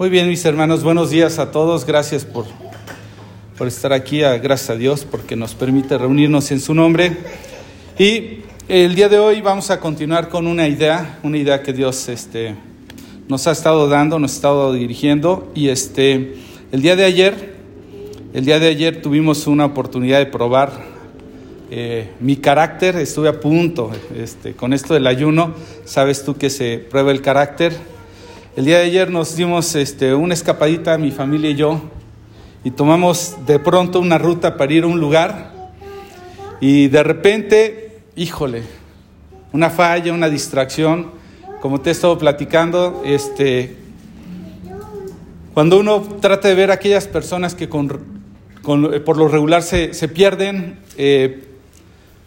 Muy bien, mis hermanos, buenos días a todos. Gracias por, por estar aquí. Ah, gracias a Dios porque nos permite reunirnos en su nombre. Y el día de hoy vamos a continuar con una idea, una idea que Dios este, nos ha estado dando, nos ha estado dirigiendo. Y este, el día de ayer, el día de ayer tuvimos una oportunidad de probar eh, mi carácter. Estuve a punto este, con esto del ayuno. Sabes tú que se prueba el carácter el día de ayer nos dimos este, una escapadita, mi familia y yo, y tomamos de pronto una ruta para ir a un lugar, y de repente, híjole, una falla, una distracción, como te he estado platicando, este, cuando uno trata de ver aquellas personas que por lo regular se, se pierden, eh,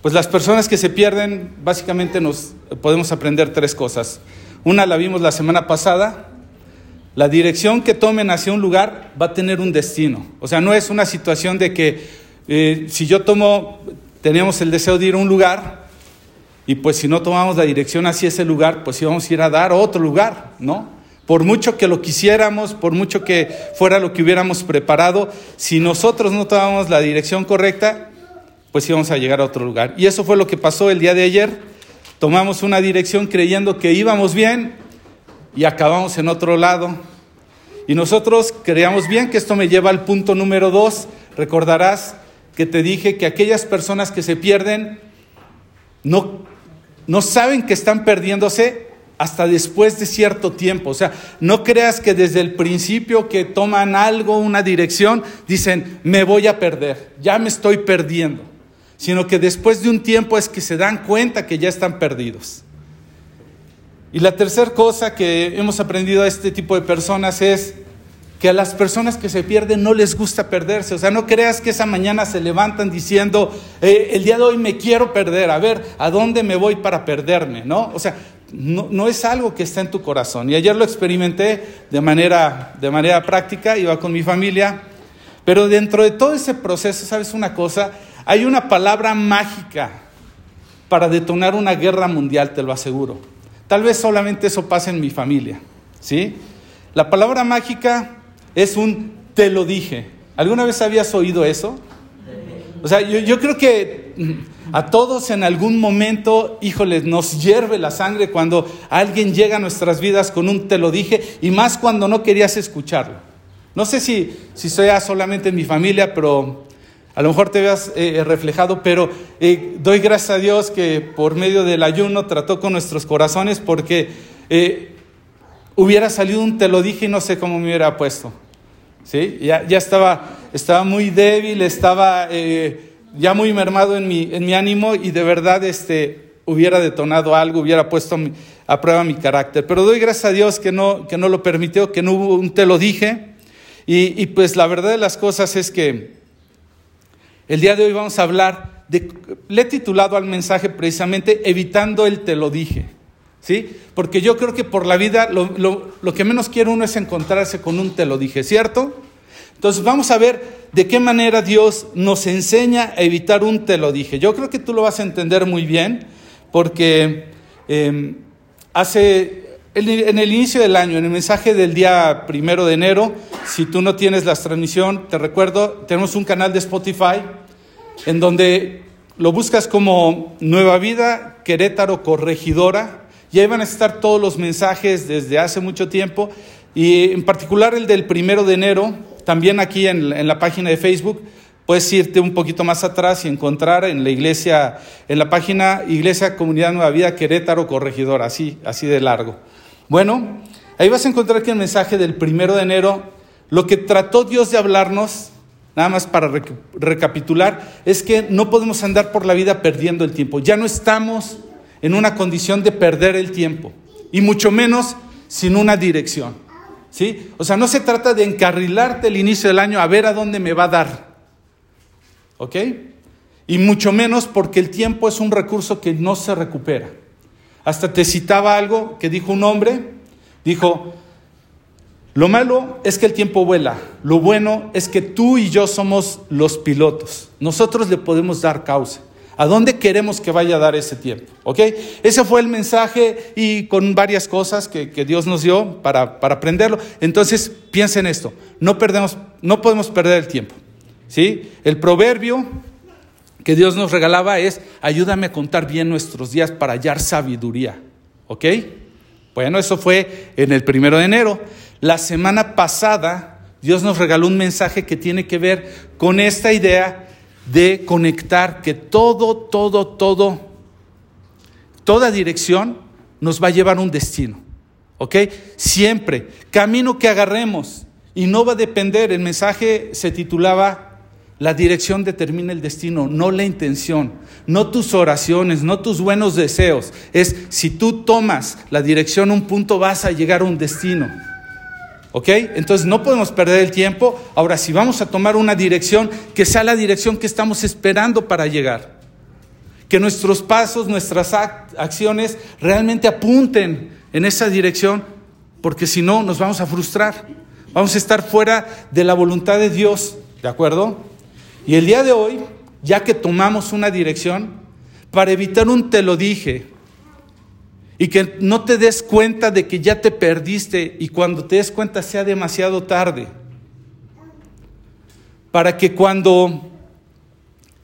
pues las personas que se pierden, básicamente nos podemos aprender tres cosas. Una la vimos la semana pasada. La dirección que tomen hacia un lugar va a tener un destino. O sea, no es una situación de que eh, si yo tomo, teníamos el deseo de ir a un lugar y pues si no tomamos la dirección hacia ese lugar, pues íbamos a ir a dar a otro lugar, ¿no? Por mucho que lo quisiéramos, por mucho que fuera lo que hubiéramos preparado, si nosotros no tomamos la dirección correcta, pues íbamos a llegar a otro lugar. Y eso fue lo que pasó el día de ayer tomamos una dirección creyendo que íbamos bien y acabamos en otro lado. Y nosotros creíamos bien que esto me lleva al punto número dos. Recordarás que te dije que aquellas personas que se pierden no, no saben que están perdiéndose hasta después de cierto tiempo. O sea, no creas que desde el principio que toman algo, una dirección, dicen, me voy a perder, ya me estoy perdiendo sino que después de un tiempo es que se dan cuenta que ya están perdidos. Y la tercera cosa que hemos aprendido a este tipo de personas es que a las personas que se pierden no les gusta perderse. O sea, no creas que esa mañana se levantan diciendo, eh, el día de hoy me quiero perder, a ver, ¿a dónde me voy para perderme? ¿No? O sea, no, no, es algo que está en tu corazón. Y ayer lo experimenté de manera, de manera práctica, iba con mi familia, pero dentro de todo ese proceso, ¿sabes una cosa? Hay una palabra mágica para detonar una guerra mundial, te lo aseguro. Tal vez solamente eso pase en mi familia, ¿sí? La palabra mágica es un te lo dije. ¿Alguna vez habías oído eso? O sea, yo, creo que a todos en algún momento, híjoles, nos hierve la sangre cuando alguien llega a nuestras vidas con un te lo dije y más cuando no querías escucharlo. No sé si, si sea solamente en mi familia, pero a lo mejor te veas eh, reflejado, pero eh, doy gracias a Dios que por medio del ayuno trató con nuestros corazones porque eh, hubiera salido un te lo dije y no sé cómo me hubiera puesto. ¿Sí? Ya, ya estaba, estaba muy débil, estaba ya muy mermado en mi, en mi ánimo y de verdad este, hubiera detonado algo, hubiera puesto a prueba mi carácter. Pero doy gracias a Dios que no, que no lo permitió, que no hubo un te lo dije. Y, y pues la verdad de las cosas es que el día de hoy vamos a hablar de, le he titulado al mensaje precisamente Evitando el te lo dije, ¿sí? Porque yo creo que por la vida lo, lo que menos quiere uno es encontrarse con un te lo dije, ¿cierto? Entonces vamos a ver de qué manera Dios nos enseña a evitar un te lo dije. Yo creo que tú lo vas a entender muy bien porque em, hace en el inicio del año, en el mensaje del día primero de enero, si tú no tienes la transmisión, te recuerdo, tenemos un canal de Spotify en donde lo buscas como Nueva Vida Querétaro Corregidora y ahí van a estar todos los mensajes desde hace mucho tiempo y en particular el del primero de enero, también aquí en, en la página de Facebook, puedes irte un poquito más atrás y encontrar en la iglesia, en la página Iglesia Comunidad Nueva Vida Querétaro Corregidora, así, así de largo. Bueno, ahí vas a encontrar que el mensaje del primero de enero, lo que trató Dios de hablarnos, nada más para recapitular, es que no podemos andar por la vida perdiendo el tiempo. Ya no estamos en una condición de perder el tiempo, y mucho menos sin una dirección. ¿Sí? O sea, no se trata de encarrilarte el inicio del año a ver a dónde me va a dar. ¿Ok? Y mucho menos porque el tiempo es un recurso que no se recupera. Hasta te citaba algo que dijo un hombre, dijo, lo malo es que el tiempo vuela, lo bueno es que tú y yo somos los pilotos, nosotros le podemos dar causa. ¿A dónde queremos que vaya a dar ese tiempo? ¿Ok? Ese fue el mensaje y con varias cosas que, Dios nos dio para, para, aprenderlo. Entonces, piensen esto, no, perdemos, no podemos perder el tiempo. ¿Sí? El proverbio que Dios nos regalaba es, ayúdame a contar bien nuestros días para hallar sabiduría. ¿Ok? Bueno, eso fue en el primero de enero. La semana pasada, Dios nos regaló un mensaje que tiene que ver con esta idea de conectar que todo, todo, todo, toda dirección nos va a llevar a un destino. ¿Ok? Siempre, camino que agarremos y no va a depender, el mensaje se titulaba la dirección determina el destino, no la intención, no tus oraciones, no tus buenos deseos. Es si tú tomas la dirección un punto vas a llegar a un destino. ¿Ok? Entonces no podemos perder el tiempo. Ahora, si vamos a tomar una dirección, que sea la dirección que estamos esperando para llegar. Que nuestros pasos, nuestras acciones realmente apunten en esa dirección, porque si no nos vamos a frustrar. Vamos a estar fuera de la voluntad de Dios. ¿De acuerdo? Y el día de hoy, ya que tomamos una dirección, para evitar un te lo dije, y que no te des cuenta de que ya te perdiste y cuando te des cuenta sea demasiado tarde. Para que cuando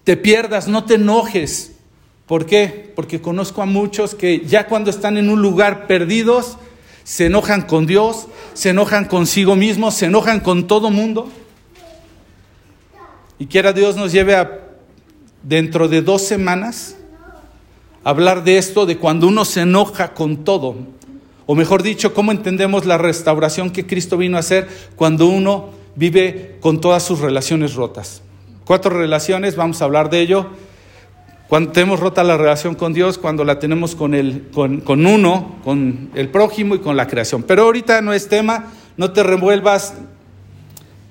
te pierdas no te enojes. ¿Por qué? Porque conozco a muchos que ya cuando están en un lugar perdidos, se enojan con Dios, se enojan consigo mismos, se enojan con todo mundo. Y quiera Dios nos lleve a dentro de dos semanas hablar de esto, de cuando uno se enoja con todo. O mejor dicho, cómo entendemos la restauración que Cristo vino a hacer cuando uno vive con todas sus relaciones rotas. Cuatro relaciones, vamos a hablar de ello. Cuando tenemos rota la relación con Dios, cuando la tenemos con, el, con, con uno, con el prójimo y con la creación. Pero ahorita no es tema, no te revuelvas.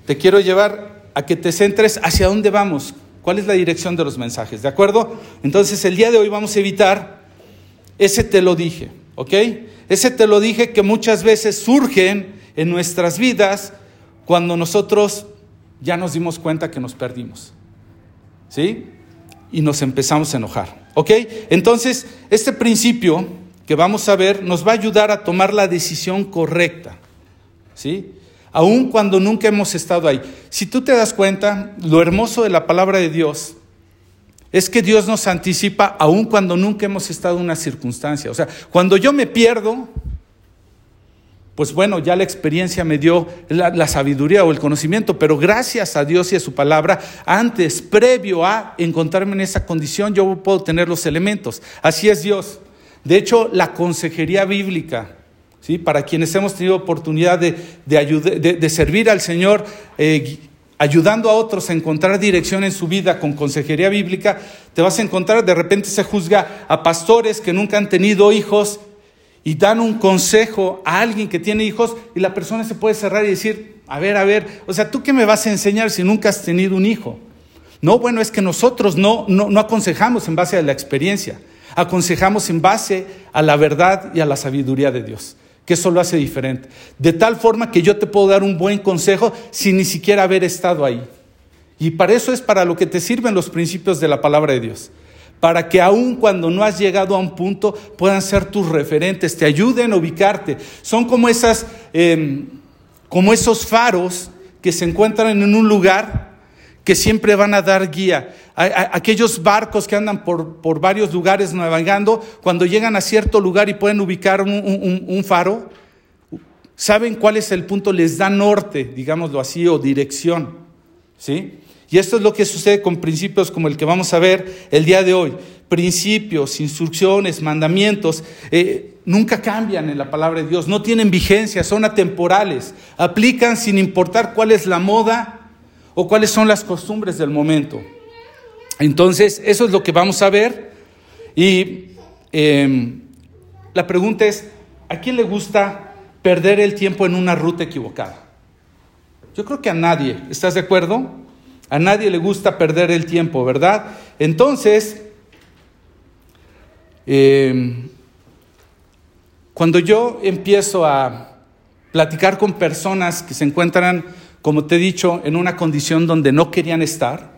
Te quiero llevar a que te centres hacia dónde vamos, ¿Cuál es la dirección de los mensajes? ¿De acuerdo? Entonces el día de hoy vamos a evitar ese te lo dije, ¿ok? Ese te lo dije que muchas veces surgen en nuestras vidas cuando nosotros ya nos dimos cuenta que nos perdimos, ¿sí? Y nos empezamos a enojar, ¿ok? Entonces, este principio que vamos a ver nos va a ayudar a tomar la decisión correcta, ¿sí? Aun cuando nunca hemos estado ahí. Si tú te das cuenta, lo hermoso de la palabra de Dios es que Dios nos anticipa aun cuando nunca hemos estado en una circunstancia. O sea, cuando yo me pierdo, pues bueno, ya la experiencia me dio la, la, sabiduría o el conocimiento, pero gracias a Dios y a su palabra, antes, previo a encontrarme en esa condición, yo puedo tener los elementos. Así es Dios. De hecho, la consejería bíblica Para quienes hemos tenido oportunidad de, servir al Señor, eh, ayudando a otros a encontrar dirección en su vida con consejería bíblica, te vas a encontrar, de repente se juzga a pastores que nunca han tenido hijos y dan un consejo a alguien que tiene hijos y la persona se puede cerrar y decir, a ver, a ver, o sea, ¿tú qué me vas a enseñar si nunca has tenido un hijo? No, bueno, es que nosotros no, no, no aconsejamos en base a la experiencia, aconsejamos en base a la verdad y a la sabiduría de Dios que eso lo hace diferente. De tal forma que yo te puedo dar un buen consejo sin ni siquiera haber estado ahí. Y para eso es para lo que te sirven los principios de la palabra de Dios. Para que aun cuando no has llegado a un punto puedan ser tus referentes, te ayuden a ubicarte. Son como, esas, em, como esos faros que se encuentran en un lugar que siempre van a dar guía. aquellos barcos que andan por, por, varios lugares navegando, cuando llegan a cierto lugar y pueden ubicar un, faro, saben cuál es el punto, les da norte, digámoslo así, o dirección. ¿Sí? Y esto es lo que sucede con principios como el que vamos a ver el día de hoy. Principios, instrucciones, mandamientos, eh, nunca cambian en la palabra de Dios, no tienen vigencia, son atemporales, aplican sin importar cuál es la moda o cuáles son las costumbres del momento. Entonces, eso es lo que vamos a ver. Y em, la pregunta es, ¿a quién le gusta perder el tiempo en una ruta equivocada? Yo creo que a nadie, ¿estás de acuerdo? A nadie le gusta perder el tiempo, ¿verdad? Entonces, em, cuando yo empiezo a platicar con personas que se encuentran como te he dicho, en una condición donde no querían estar,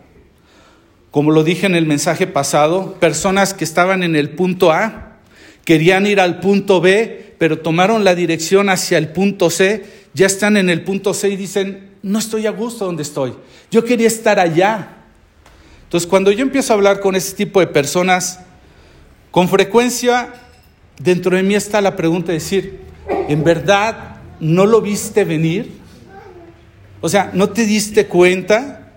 como lo dije en el mensaje pasado, personas que estaban en el punto A, querían ir al punto B, pero tomaron la dirección hacia el punto C, ya están en el punto C y dicen, no estoy a gusto donde estoy, yo quería estar allá. Entonces, cuando yo empiezo a hablar con ese tipo de personas, con frecuencia dentro de mí está la pregunta de decir, ¿en verdad no lo viste venir? O sea, ¿no te diste cuenta?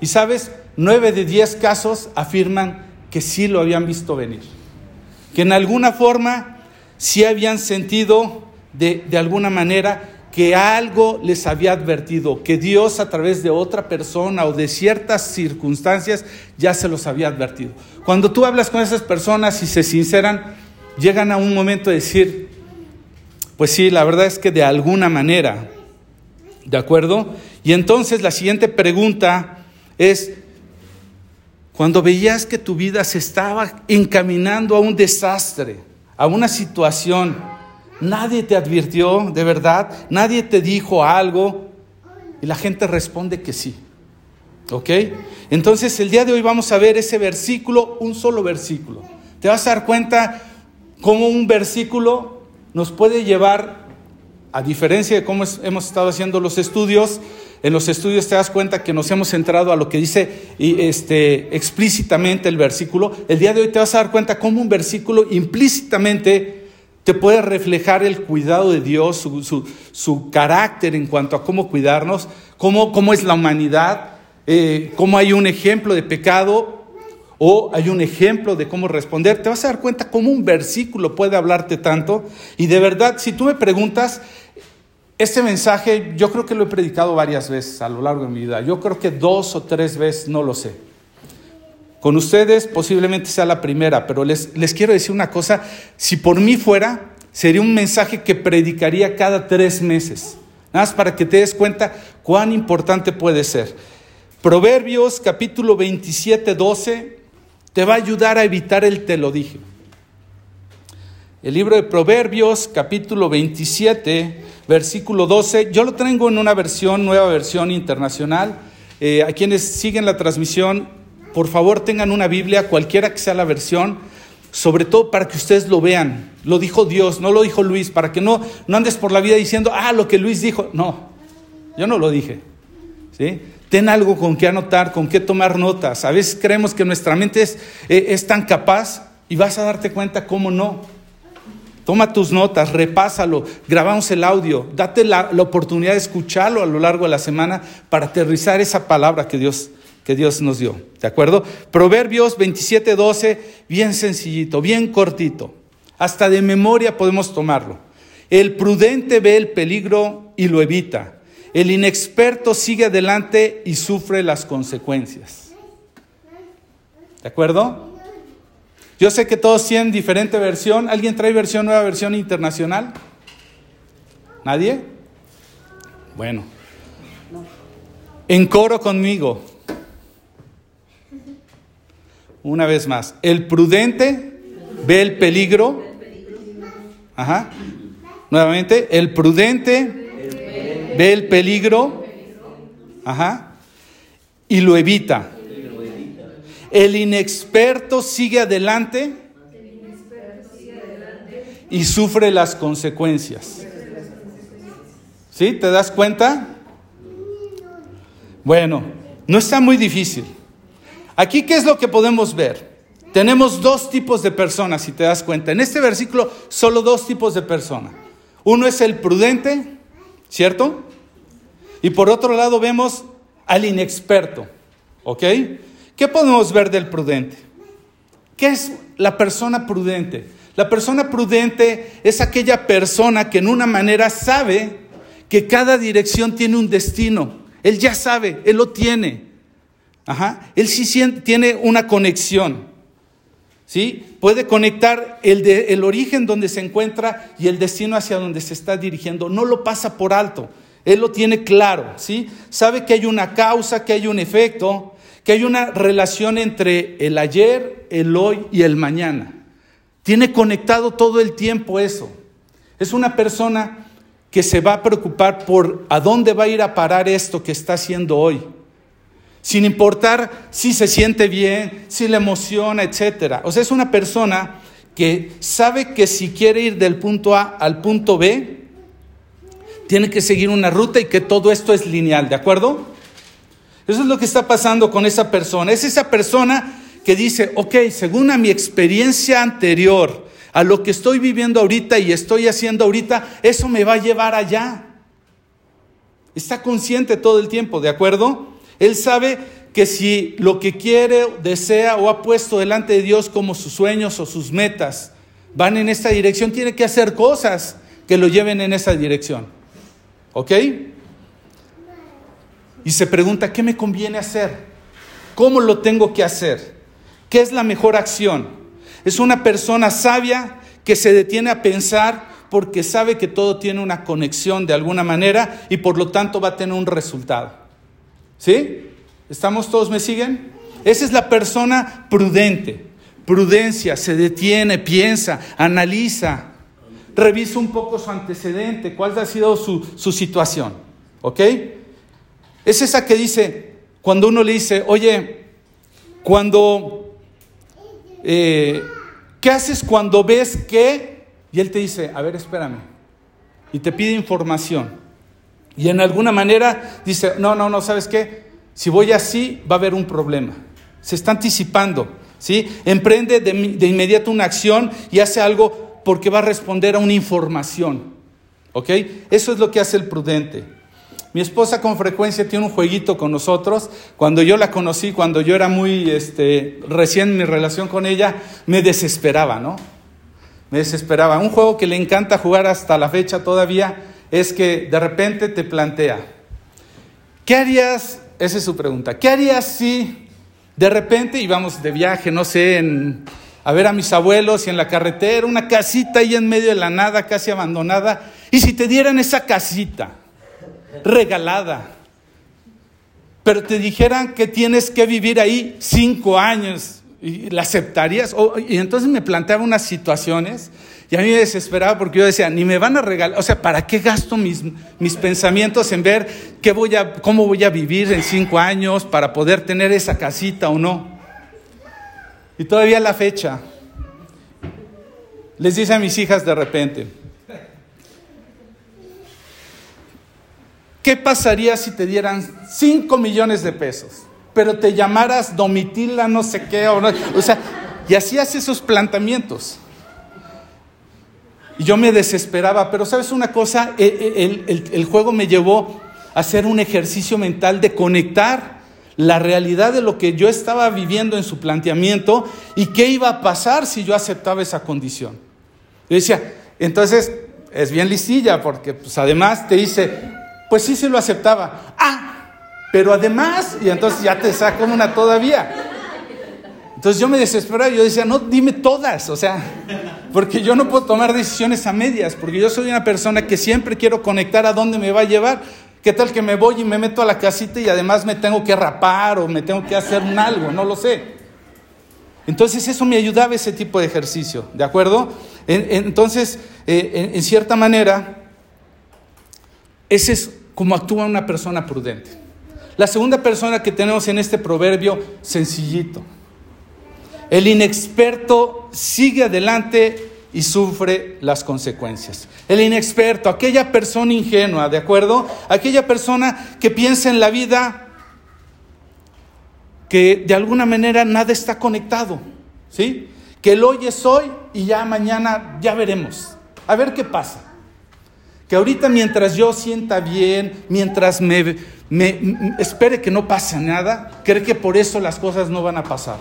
Y sabes, nueve de diez casos afirman que sí lo habían visto venir, que en alguna forma sí habían sentido de, de alguna manera que algo les había advertido, que Dios a través de otra persona o de ciertas circunstancias ya se los había advertido. Cuando tú hablas con esas personas y se sinceran, llegan a un momento de decir, pues sí, la verdad es que de alguna manera, ¿de acuerdo? Y entonces la siguiente pregunta es, cuando veías que tu vida se estaba encaminando a un desastre, a una situación, nadie te advirtió de verdad, nadie te dijo algo y la gente responde que sí. ¿Ok? Entonces el día de hoy vamos a ver ese versículo, un solo versículo. Te vas a dar cuenta cómo un versículo nos puede llevar, a diferencia de cómo hemos estado haciendo los estudios, en los estudios te das cuenta que nos hemos centrado a lo que dice este, explícitamente el versículo. El día de hoy te vas a dar cuenta cómo un versículo implícitamente te puede reflejar el cuidado de Dios, su, carácter en cuanto a cómo cuidarnos, cómo, es la humanidad, eh, cómo hay un ejemplo de pecado o hay un ejemplo de cómo responder. Te vas a dar cuenta cómo un versículo puede hablarte tanto. Y de verdad, si tú me preguntas, este mensaje yo creo que lo he predicado varias veces a lo largo de mi vida. Yo creo que dos o tres veces, no lo sé. Con ustedes posiblemente sea la primera, pero les, les quiero decir una cosa. Si por mí fuera, sería un mensaje que predicaría cada tres meses. Nada más para que te des cuenta cuán importante puede ser. Proverbios capítulo 27, 12 te va a ayudar a evitar el te lo dije. El libro de Proverbios, capítulo 27, versículo 12. Yo lo tengo en una versión, nueva versión internacional. Eh, a quienes siguen la transmisión, por favor tengan una Biblia, cualquiera que sea la versión, sobre todo para que ustedes lo vean. Lo dijo Dios, no lo dijo Luis, para que no, no andes por la vida diciendo, ah, lo que Luis dijo. No, yo no lo dije. ¿sí? Ten algo con que anotar, con que tomar notas. A veces creemos que nuestra mente es, eh, es tan capaz y vas a darte cuenta cómo no. Toma tus notas, repásalo, grabamos el audio, date la, oportunidad de escucharlo a lo largo de la semana para aterrizar esa palabra que Dios, que Dios nos dio. ¿De acuerdo? Proverbios 27, 12, bien sencillito, bien cortito. Hasta de memoria podemos tomarlo. El prudente ve el peligro y lo evita. El inexperto sigue adelante y sufre las consecuencias. ¿De acuerdo? Yo sé que todos tienen diferente versión. ¿Alguien trae versión nueva, versión internacional? ¿Nadie? Bueno. En coro conmigo. Una vez más. El prudente ve el peligro. Ajá. Nuevamente. El prudente ve el peligro. Ajá. Y lo evita. El inexperto sigue adelante y sufre las consecuencias. ¿Sí? ¿Te das cuenta? Bueno, no está muy difícil. Aquí, ¿qué es lo que podemos ver? Tenemos dos tipos de personas, si te das cuenta. En este versículo, solo dos tipos de personas. Uno es el prudente, ¿cierto? Y por otro lado vemos al inexperto, ¿ok? ¿Qué podemos ver del prudente? ¿Qué es la persona prudente? La persona prudente es aquella persona que en una manera sabe que cada dirección tiene un destino. Él ya sabe, él lo tiene. Ajá. Él sí tiene una conexión. ¿Sí? Puede conectar el, el origen donde se encuentra y el destino hacia donde se está dirigiendo. No lo pasa por alto. Él lo tiene claro. ¿sí? Sabe que hay una causa, que hay un efecto que hay una relación entre el ayer, el hoy y el mañana. Tiene conectado todo el tiempo eso. Es una persona que se va a preocupar por a dónde va a ir a parar esto que está haciendo hoy. sin importar si se siente bien, si le emociona, etc. O sea, es una persona que sabe que si quiere ir del punto A al punto B, tiene que seguir una ruta y que todo esto es lineal, ¿de acuerdo? Eso es lo que está pasando con esa persona. Es esa persona que dice, ok, según a mi experiencia anterior, a lo que estoy viviendo ahorita y estoy haciendo ahorita, eso me va a llevar allá. Está consciente todo el tiempo, ¿de acuerdo? Él sabe que si lo que quiere, desea o ha puesto delante de Dios como sus sueños o sus metas van en esta dirección, tiene que hacer cosas que lo lleven en esa dirección. ¿Ok? Y se pregunta, ¿qué me conviene hacer? ¿Cómo lo tengo que hacer? ¿Qué es la mejor acción? Es una persona sabia que se detiene a pensar porque sabe que todo tiene una conexión de alguna manera y por lo tanto va a tener un resultado. ¿Sí? ¿Estamos todos, me siguen? Esa es la persona prudente. Prudencia, se detiene, piensa, analiza, revisa un poco su antecedente, cuál ha sido su, situación. ¿Ok? Es esa que dice, cuando uno le dice, oye, cuando, eh, ¿qué haces cuando ves que? Y él te dice, a ver, espérame. Y te pide información. Y en alguna manera dice, no, no, no, ¿sabes qué? Si voy así, va a haber un problema. Se está anticipando, ¿sí? Emprende de, de inmediato una acción y hace algo porque va a responder a una información, ¿ok? Eso es lo que hace el prudente. Mi esposa con frecuencia tiene un jueguito con nosotros. Cuando yo la conocí, cuando yo era muy este, recién mi relación con ella, me desesperaba, ¿no? Me desesperaba. Un juego que le encanta jugar hasta la fecha todavía es que de repente te plantea, ¿qué harías? Esa es su pregunta. ¿Qué harías si de repente íbamos de viaje, no sé, a ver a mis abuelos y en la carretera, una casita ahí en medio de la nada, casi abandonada, y si te dieran esa casita regalada, pero te dijeran que tienes que vivir ahí cinco años, ¿y ¿la aceptarías? y entonces me planteaba unas situaciones y a mí me desesperaba porque yo decía, ni me van a regalar, o sea, ¿para qué gasto mis, mis pensamientos en ver qué voy a, cómo voy a vivir en cinco años para poder tener esa casita o no? Y todavía la fecha, les dice a mis hijas de repente, ¿qué pasaría si te dieran cinco millones de pesos? Pero te llamaras Domitila, no sé qué, o, no, o sea, y hacías esos planteamientos. Y yo me desesperaba, pero sabes una cosa, e, e, el, juego me llevó a hacer un ejercicio mental de conectar la realidad de lo que yo estaba viviendo en su planteamiento y qué iba a pasar si yo aceptaba esa condición. Yo decía, entonces es bien listilla porque pues además te dice, pues sí se lo aceptaba. Ah, pero además, y entonces ya te saco una todavía. Entonces yo me desesperaba yo decía, no, dime todas, o sea, porque yo no puedo tomar decisiones a medias, porque yo soy una persona que siempre quiero conectar a dónde me va a llevar. ¿Qué tal que me voy y me meto a la casita y además me tengo que rapar o me tengo que hacer un algo? No lo sé. Entonces eso me ayudaba ese tipo de ejercicio, ¿de acuerdo? Entonces, eh, en cierta manera, ese es como actúa una persona prudente. La segunda persona que tenemos en este proverbio, sencillito. El inexperto sigue adelante y sufre las consecuencias. El inexperto, aquella persona ingenua, ¿de acuerdo? Aquella persona que piensa en la vida que de alguna manera nada está conectado, ¿sí? Que el hoy es hoy y ya mañana ya veremos. A ver qué pasa. Que ahorita mientras yo sienta bien, mientras me, espere que no pase nada, cree que por eso las cosas no van a pasar.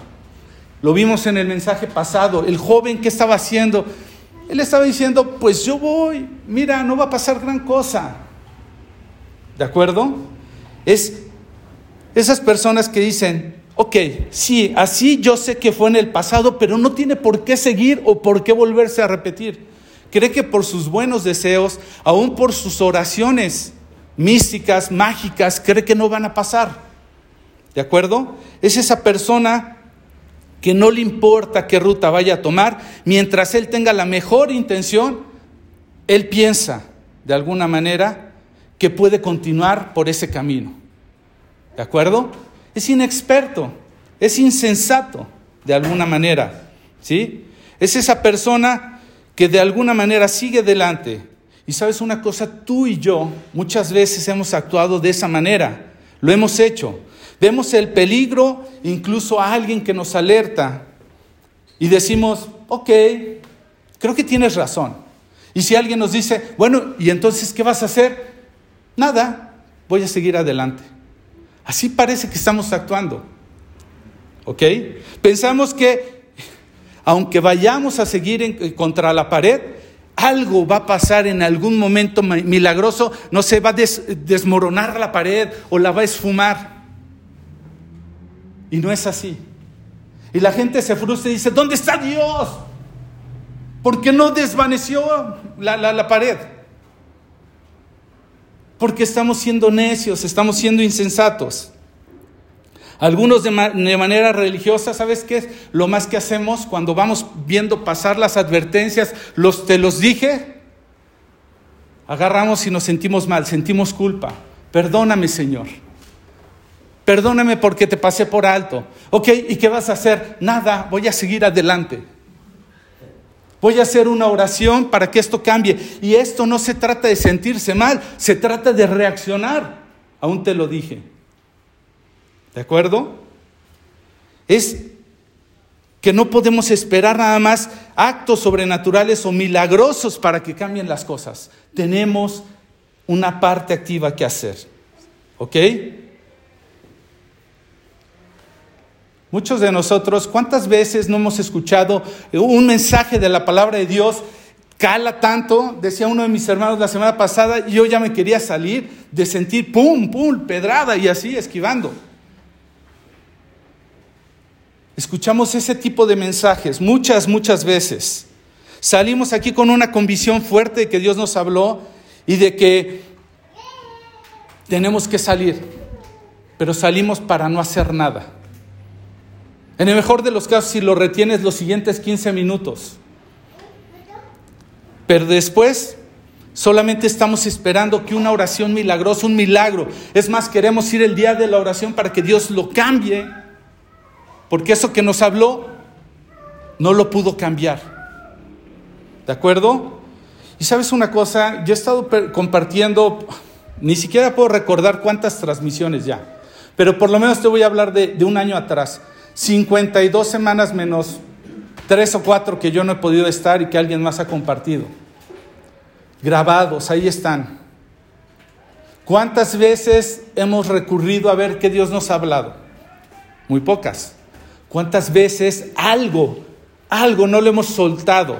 Lo vimos en el mensaje pasado. El joven, ¿qué estaba haciendo? Él estaba diciendo, pues yo voy, mira, no va a pasar gran cosa. ¿De acuerdo? Es esas personas que dicen, ok, sí, así yo sé que fue en el pasado, pero no tiene por qué seguir o por qué volverse a repetir. Cree que por sus buenos deseos, aún por sus oraciones místicas, mágicas, cree que no van a pasar. ¿De acuerdo? Es esa persona que no le importa qué ruta vaya a tomar, mientras él tenga la mejor intención, él piensa de alguna manera que puede continuar por ese camino. ¿De acuerdo? es inexperto, es insensato de alguna manera, ¿sí? Es esa persona que de alguna manera sigue adelante. Y sabes una cosa, tú y yo muchas veces hemos actuado de esa manera, lo hemos hecho. Vemos el peligro, incluso a alguien que nos alerta y decimos, ok, creo que tienes razón. Y si alguien nos dice, bueno, ¿y entonces qué vas a hacer? Nada, voy a seguir adelante. Así parece que estamos actuando. ¿Ok? Pensamos que aunque vayamos a seguir en, contra la pared, algo va a pasar en algún momento milagroso, no se va a desmoronar la pared o la va a esfumar. Y no es así. Y la gente se frustra y dice, ¿dónde está Dios? ¿Por qué no desvaneció la, la pared? Porque estamos siendo necios, estamos siendo insensatos. Algunos de, manera religiosa, ¿sabes qué es? Lo más que hacemos cuando vamos viendo pasar las advertencias, los te los dije, agarramos y nos sentimos mal, sentimos culpa. Perdóname, Señor. Perdóname porque te pasé por alto. Ok, ¿y qué vas a hacer? Nada, voy a seguir adelante. Voy a hacer una oración para que esto cambie. Y esto no se trata de sentirse mal, se trata de reaccionar. Aún te lo dije. ¿De acuerdo? Es que no podemos esperar nada más actos sobrenaturales o milagrosos para que cambien las cosas. Tenemos una parte activa que hacer. ¿Ok? Muchos de nosotros, ¿cuántas veces no hemos escuchado un mensaje de la palabra de Dios? Cala tanto, decía uno de mis hermanos la semana pasada, y yo ya me quería salir de sentir pum, pum, pedrada y así esquivando. Escuchamos ese tipo de mensajes muchas, muchas veces. Salimos aquí con una convicción fuerte de que Dios nos habló y de que tenemos que salir, pero salimos para no hacer nada. En el mejor de los casos, si lo retienes los siguientes 15 minutos. Pero después solamente estamos esperando que una oración milagrosa, un milagro. Es más, queremos ir el día de la oración para que Dios lo cambie. Porque eso que nos habló no lo pudo cambiar. ¿De acuerdo? Y sabes una cosa, yo he estado compartiendo, ni siquiera puedo recordar cuántas transmisiones ya, pero por lo menos te voy a hablar de, un año atrás. 52 semanas menos tres o cuatro que yo no he podido estar y que alguien más ha compartido. Grabados, ahí están. ¿Cuántas veces hemos recurrido a ver qué Dios nos ha hablado? Muy pocas. ¿Cuántas veces algo, algo no lo hemos soltado?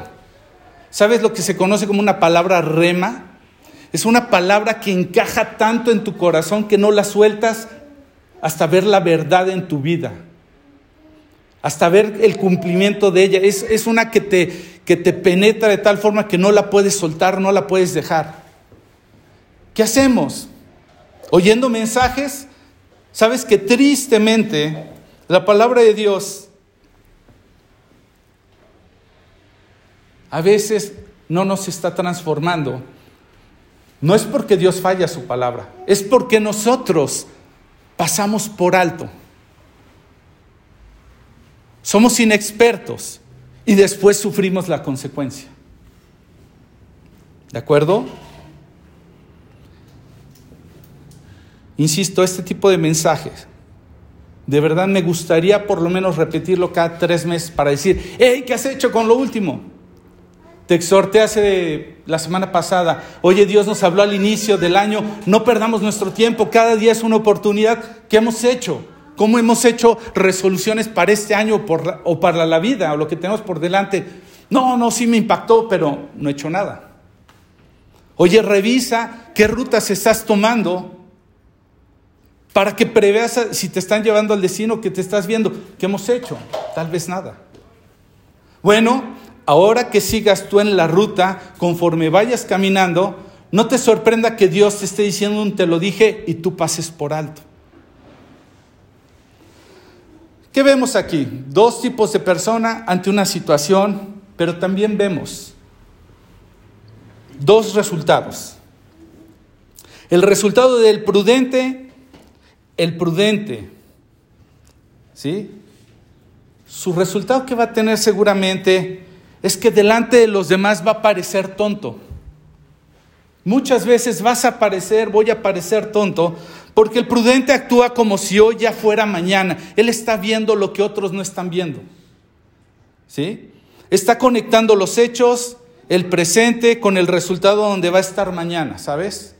¿Sabes lo que se conoce como una palabra rema? Es una palabra que encaja tanto en tu corazón que no la sueltas hasta ver la verdad en tu vida hasta ver el cumplimiento de ella. Es, una que te, que te penetra de tal forma que no la puedes soltar, no la puedes dejar. ¿Qué hacemos? Oyendo mensajes, sabes que tristemente la palabra de Dios a veces no nos está transformando. No es porque Dios falla su palabra, es porque nosotros pasamos por alto. Somos inexpertos y después sufrimos la consecuencia. ¿De acuerdo? Insisto, este tipo de mensajes, de verdad me gustaría por lo menos repetirlo cada tres meses para decir, hey, ¿qué has hecho con lo último? Te exhorté hace la semana pasada, oye, Dios nos habló al inicio del año, no perdamos nuestro tiempo, cada día es una oportunidad. ¿Qué hemos hecho? cómo hemos hecho resoluciones para este año o para la vida o lo que tenemos por delante. No, no, sí me impactó, pero no he hecho nada. Oye, revisa qué rutas estás tomando para que preveas si te están llevando al destino que te estás viendo. ¿Qué hemos hecho? Tal vez nada. Bueno, ahora que sigas tú en la ruta, conforme vayas caminando, no te sorprenda que Dios te esté diciendo un te lo dije y tú pases por alto. ¿Qué vemos aquí? Dos tipos de persona ante una situación, pero también vemos dos resultados. El resultado del prudente, el prudente ¿sí? Su resultado que va a tener seguramente es que delante de los demás va a parecer tonto. Muchas veces vas a parecer, voy a parecer tonto, porque el prudente actúa como si hoy ya fuera mañana. Él está viendo lo que otros no están viendo. ¿Sí? Está conectando los hechos, el presente, con el resultado donde va a estar mañana, ¿sabes?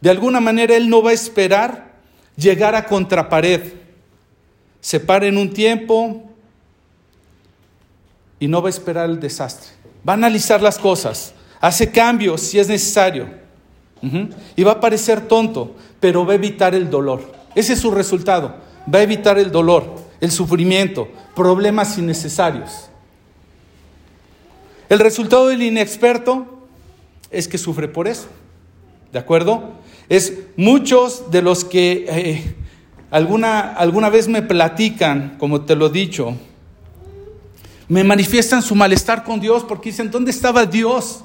De alguna manera él no va a esperar llegar a contrapared. Se para en un tiempo y no va a esperar el desastre. Va a analizar las cosas, hace cambios si es necesario. Y va a parecer tonto, pero va a evitar el dolor. Ese es su resultado. Va a evitar el dolor, el sufrimiento, problemas innecesarios. El resultado del inexperto es que sufre por eso. ¿De acuerdo? Es muchos de los que eh, alguna, alguna vez me platican, como te lo he dicho, me manifiestan su malestar con Dios porque dicen, ¿dónde estaba Dios?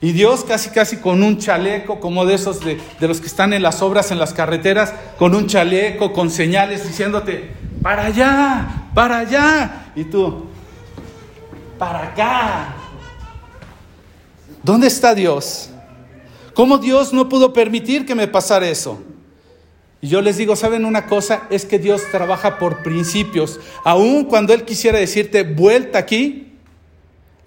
Y Dios casi casi con un chaleco, como de esos de, de, los que están en las obras en las carreteras, con un chaleco, con señales diciéndote, para allá, para allá. Y tú, para acá. ¿Dónde está Dios? ¿Cómo Dios no pudo permitir que me pasara eso? Y yo les digo, ¿saben una cosa? Es que Dios trabaja por principios. Aun cuando Él quisiera decirte, vuelta aquí,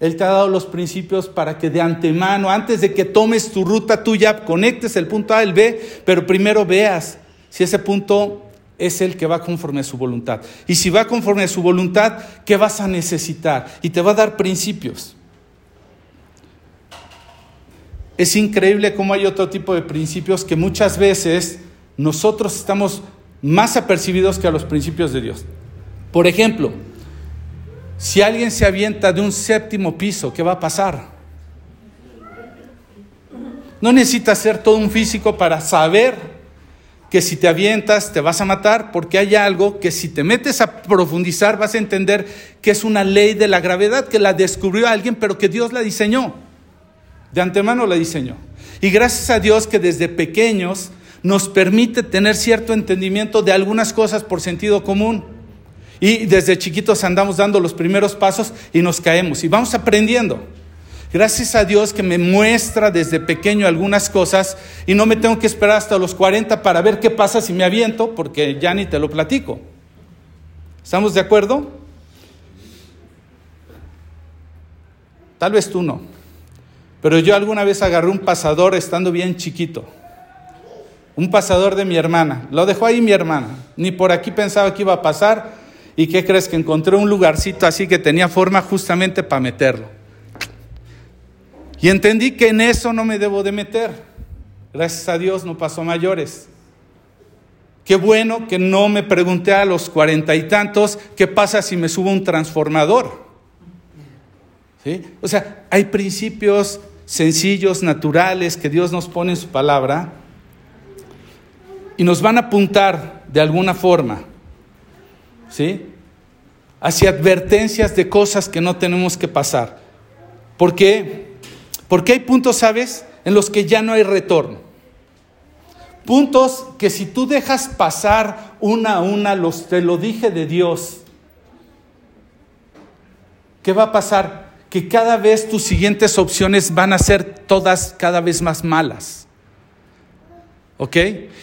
Él te ha dado los principios para que de antemano, antes de que tomes tu ruta, tú conectes el punto A al B, pero primero veas si ese punto es el que va conforme a su voluntad. Y si va conforme a su voluntad, ¿qué vas a necesitar? Y te va a dar principios. Es increíble cómo hay otro tipo de principios que muchas veces nosotros estamos más apercibidos que a los principios de Dios. Por ejemplo, si alguien se avienta de un séptimo piso, ¿qué va a pasar? No necesitas ser todo un físico para saber que si te avientas te vas a matar, porque hay algo que si te metes a profundizar vas a entender que es una ley de la gravedad, que la descubrió alguien, pero que Dios la diseñó. De antemano la diseñó. Y gracias a Dios que desde pequeños nos permite tener cierto entendimiento de algunas cosas por sentido común. Y desde chiquitos andamos dando los primeros pasos y nos caemos y vamos aprendiendo. Gracias a Dios que me muestra desde pequeño algunas cosas y no me tengo que esperar hasta los 40 para ver qué pasa si me aviento, porque ya ni te lo platico. ¿Estamos de acuerdo? Tal vez tú no. Pero yo alguna vez agarré un pasador estando bien chiquito. Un pasador de mi hermana. Lo dejó ahí mi hermana. Ni por aquí pensaba que iba a pasar. ¿Y qué crees? Que encontré un lugarcito así que tenía forma justamente para meterlo. Y entendí que en eso no me debo de meter. Gracias a Dios no pasó mayores. Qué bueno que no me pregunté a los cuarenta y tantos qué pasa si me subo un transformador. O sea, hay principios sencillos, naturales, que Dios nos pone en su palabra y nos van a apuntar de alguna forma, ¿sí? Hacia advertencias de cosas que no tenemos que pasar. ¿Por qué? Porque hay puntos, ¿sabes?, en los que ya no hay retorno. Puntos que si tú dejas pasar una a una, los, te lo dije de Dios, ¿qué va a pasar? Que cada vez tus siguientes opciones van a ser todas cada vez más malas. ¿Ok?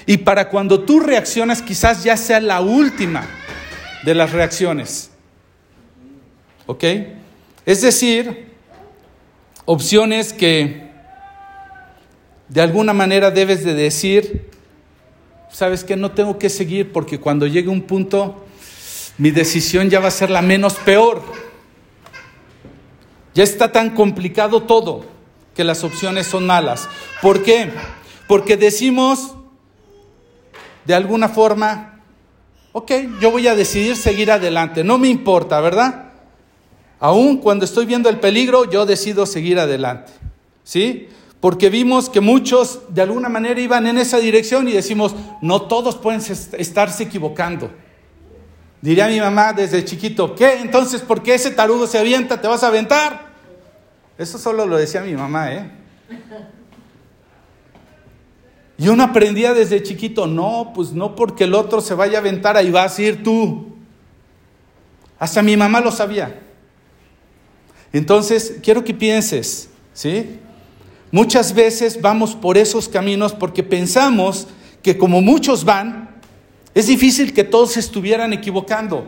Y para cuando tú reaccionas quizás ya sea la última de las reacciones. ¿Ok? Es decir, opciones que de alguna manera debes de decir, sabes que no tengo que seguir porque cuando llegue un punto, mi decisión ya va a ser la menos peor. Ya está tan complicado todo que las opciones son malas. ¿Por qué? Porque decimos de alguna forma, ok, yo voy a decidir seguir adelante, no me importa, ¿verdad? Aún cuando estoy viendo el peligro, yo decido seguir adelante, ¿sí? Porque vimos que muchos de alguna manera iban en esa dirección y decimos, no todos pueden estarse equivocando. Diría mi mamá desde chiquito, ¿qué? Entonces, ¿por qué ese tarugo se avienta? ¿Te vas a aventar? Eso solo lo decía mi mamá, ¿eh? Y uno aprendía desde chiquito, no, pues no porque el otro se vaya a aventar, ahí vas a ir tú. Hasta mi mamá lo sabía. Entonces, quiero que pienses, ¿sí? Muchas veces vamos por esos caminos porque pensamos que como muchos van, es difícil que todos estuvieran equivocando.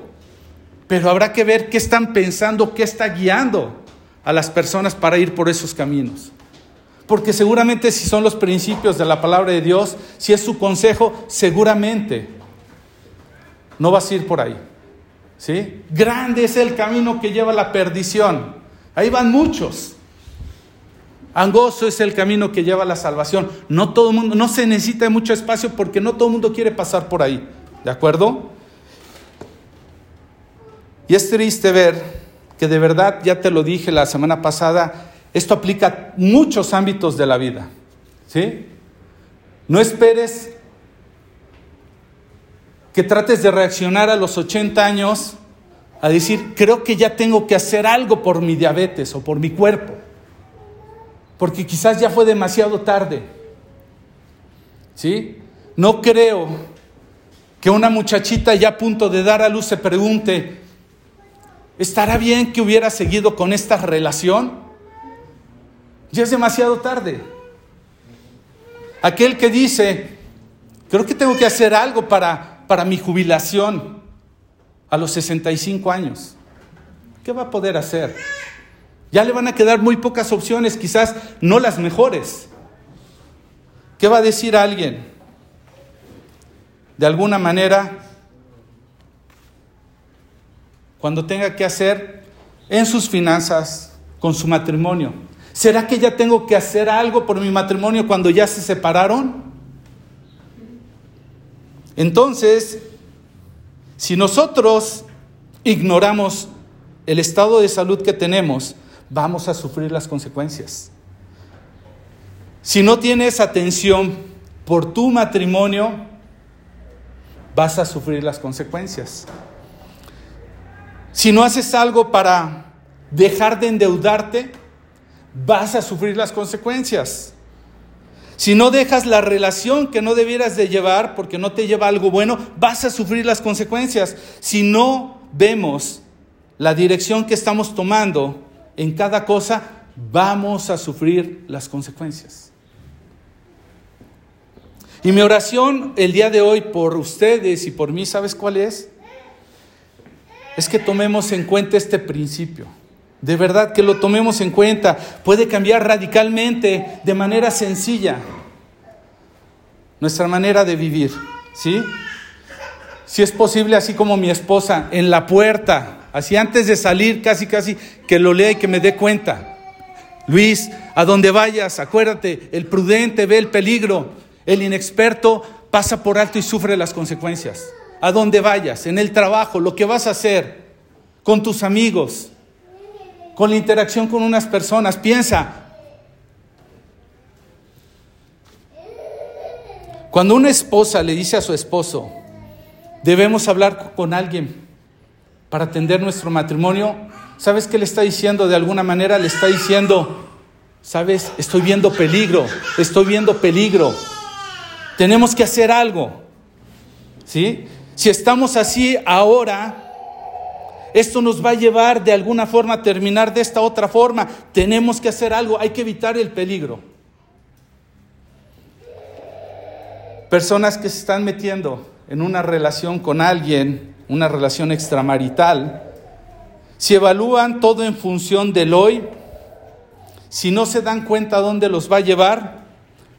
Pero habrá que ver qué están pensando, qué está guiando a las personas para ir por esos caminos. Porque seguramente si son los principios de la palabra de Dios, si es su consejo, seguramente no vas a ir por ahí. ¿Sí? Grande es el camino que lleva a la perdición. Ahí van muchos. Angoso es el camino que lleva a la salvación. No todo el mundo, no se necesita mucho espacio porque no todo el mundo quiere pasar por ahí. ¿De acuerdo? Y es triste ver que de verdad, ya te lo dije la semana pasada, esto aplica a muchos ámbitos de la vida. ¿Sí? No esperes que trates de reaccionar a los 80 años a decir, creo que ya tengo que hacer algo por mi diabetes o por mi cuerpo, porque quizás ya fue demasiado tarde. ¿Sí? No creo que una muchachita ya a punto de dar a luz se pregunte, ¿estará bien que hubiera seguido con esta relación? Ya es demasiado tarde. Aquel que dice, creo que tengo que hacer algo para, para mi jubilación a los 65 años. ¿Qué va a poder hacer? Ya le van a quedar muy pocas opciones, quizás no las mejores. ¿Qué va a decir alguien? De alguna manera, cuando tenga que hacer en sus finanzas, con su matrimonio, ¿Será que ya tengo que hacer algo por mi matrimonio cuando ya se separaron? Entonces, si nosotros ignoramos el estado de salud que tenemos, vamos a sufrir las consecuencias. Si no tienes atención por tu matrimonio, vas a sufrir las consecuencias. Si no haces algo para dejar de endeudarte, vas a sufrir las consecuencias. Si no dejas la relación que no debieras de llevar porque no te lleva algo bueno, vas a sufrir las consecuencias. Si no vemos la dirección que estamos tomando en cada cosa, vamos a sufrir las consecuencias. Y mi oración el día de hoy por ustedes y por mí, ¿sabes cuál es? Es que tomemos en cuenta este principio. De verdad que lo tomemos en cuenta. Puede cambiar radicalmente, de manera sencilla, nuestra manera de vivir. ¿Sí? Si es posible, así como mi esposa, en la puerta, así antes de salir, casi, casi, que lo lea y que me dé cuenta. Luis, a donde vayas, acuérdate, el prudente ve el peligro, el inexperto pasa por alto y sufre las consecuencias. A donde vayas, en el trabajo, lo que vas a hacer, con tus amigos, con la interacción con unas personas. Piensa, cuando una esposa le dice a su esposo, debemos hablar con alguien para atender nuestro matrimonio, ¿sabes qué le está diciendo? De alguna manera le está diciendo, ¿sabes? Estoy viendo peligro, estoy viendo peligro. Tenemos que hacer algo. ¿Sí? Si estamos así ahora, esto nos va a llevar de alguna forma a terminar de esta otra forma. Tenemos que hacer algo, hay que evitar el peligro. Personas que se están metiendo en una relación con alguien, una relación extramarital, si evalúan todo en función del hoy, si no se dan cuenta dónde los va a llevar,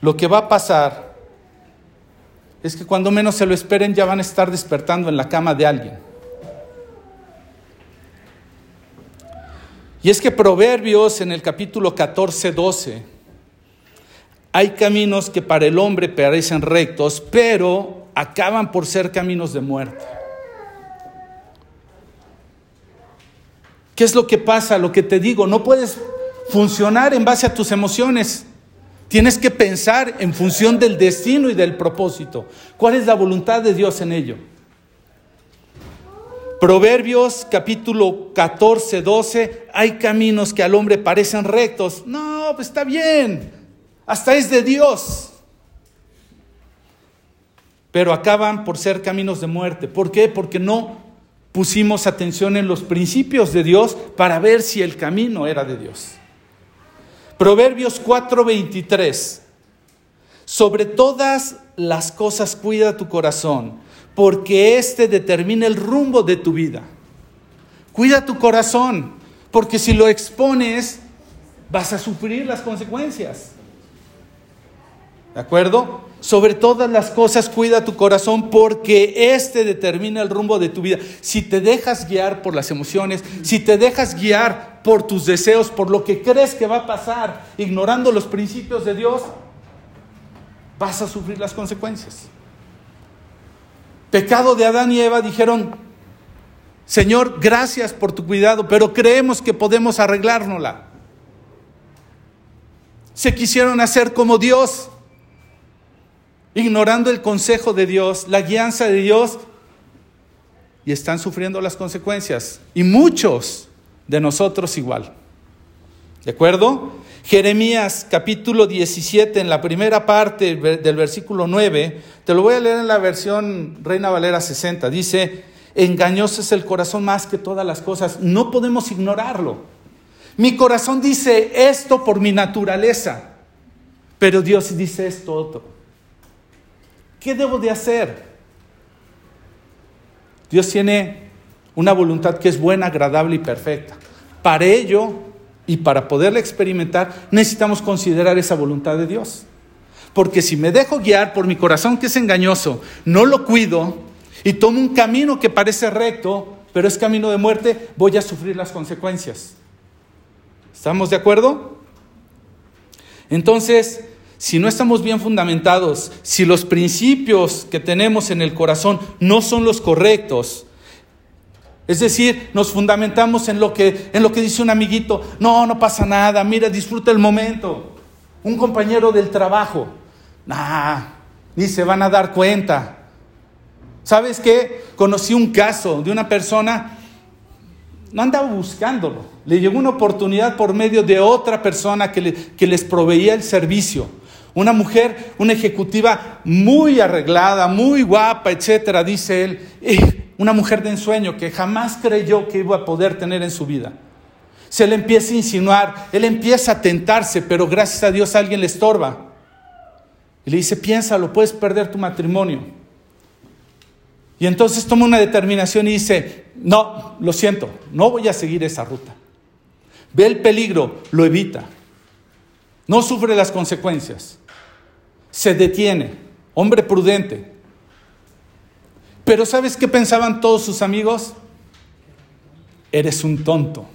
lo que va a pasar es que cuando menos se lo esperen ya van a estar despertando en la cama de alguien. Y es que Proverbios en el capítulo 14, 12, hay caminos que para el hombre parecen rectos, pero acaban por ser caminos de muerte. ¿Qué es lo que pasa? Lo que te digo, no puedes funcionar en base a tus emociones. Tienes que pensar en función del destino y del propósito. ¿Cuál es la voluntad de Dios en ello? Proverbios capítulo 14, 12, hay caminos que al hombre parecen rectos. No, pues está bien, hasta es de Dios. pero acaban por ser caminos de muerte. ¿Por qué? Porque no pusimos atención en los principios de Dios para ver si el camino era de Dios. Proverbios 4:23. Sobre todas las cosas cuida tu corazón, porque éste determina el rumbo de tu vida. Cuida tu corazón, porque si lo expones, vas a sufrir las consecuencias. ¿De acuerdo? Sobre todas las cosas cuida tu corazón porque éste determina el rumbo de tu vida. Si te dejas guiar por las emociones, si te dejas guiar por tus deseos, por lo que crees que va a pasar, ignorando los principios de Dios, vas a sufrir las consecuencias. Pecado de Adán y Eva dijeron, Señor, gracias por tu cuidado, pero creemos que podemos arreglárnosla. Se quisieron hacer como Dios ignorando el consejo de Dios, la guianza de Dios, y están sufriendo las consecuencias. Y muchos de nosotros igual. ¿De acuerdo? Jeremías capítulo 17, en la primera parte del versículo 9, te lo voy a leer en la versión Reina Valera 60, dice, engañoso es el corazón más que todas las cosas, no podemos ignorarlo. Mi corazón dice esto por mi naturaleza, pero Dios dice esto otro. ¿Qué debo de hacer? Dios tiene una voluntad que es buena, agradable y perfecta. Para ello y para poderla experimentar necesitamos considerar esa voluntad de Dios. Porque si me dejo guiar por mi corazón que es engañoso, no lo cuido y tomo un camino que parece recto, pero es camino de muerte, voy a sufrir las consecuencias. ¿Estamos de acuerdo? Entonces, si no estamos bien fundamentados, si los principios que tenemos en el corazón no son los correctos, es decir, nos fundamentamos en lo que, en lo que dice un amiguito, no, no pasa nada, mira, disfruta el momento. Un compañero del trabajo, nah, ni se van a dar cuenta. ¿Sabes qué? Conocí un caso de una persona, no andaba buscándolo, le llegó una oportunidad por medio de otra persona que, que les proveía el servicio. Una mujer, una ejecutiva muy arreglada, muy guapa, etcétera, dice él. una mujer de ensueño que jamás creyó que iba a poder tener en su vida. Se le empieza a insinuar, él empieza a tentarse, pero gracias a Dios alguien le estorba. Y le dice, piénsalo, puedes perder tu matrimonio. Y entonces toma una determinación y dice, no, lo siento, no voy a seguir esa ruta. Ve el peligro, lo evita. No sufre las consecuencias se detiene, hombre prudente. Pero ¿sabes qué pensaban todos sus amigos? Eres un tonto.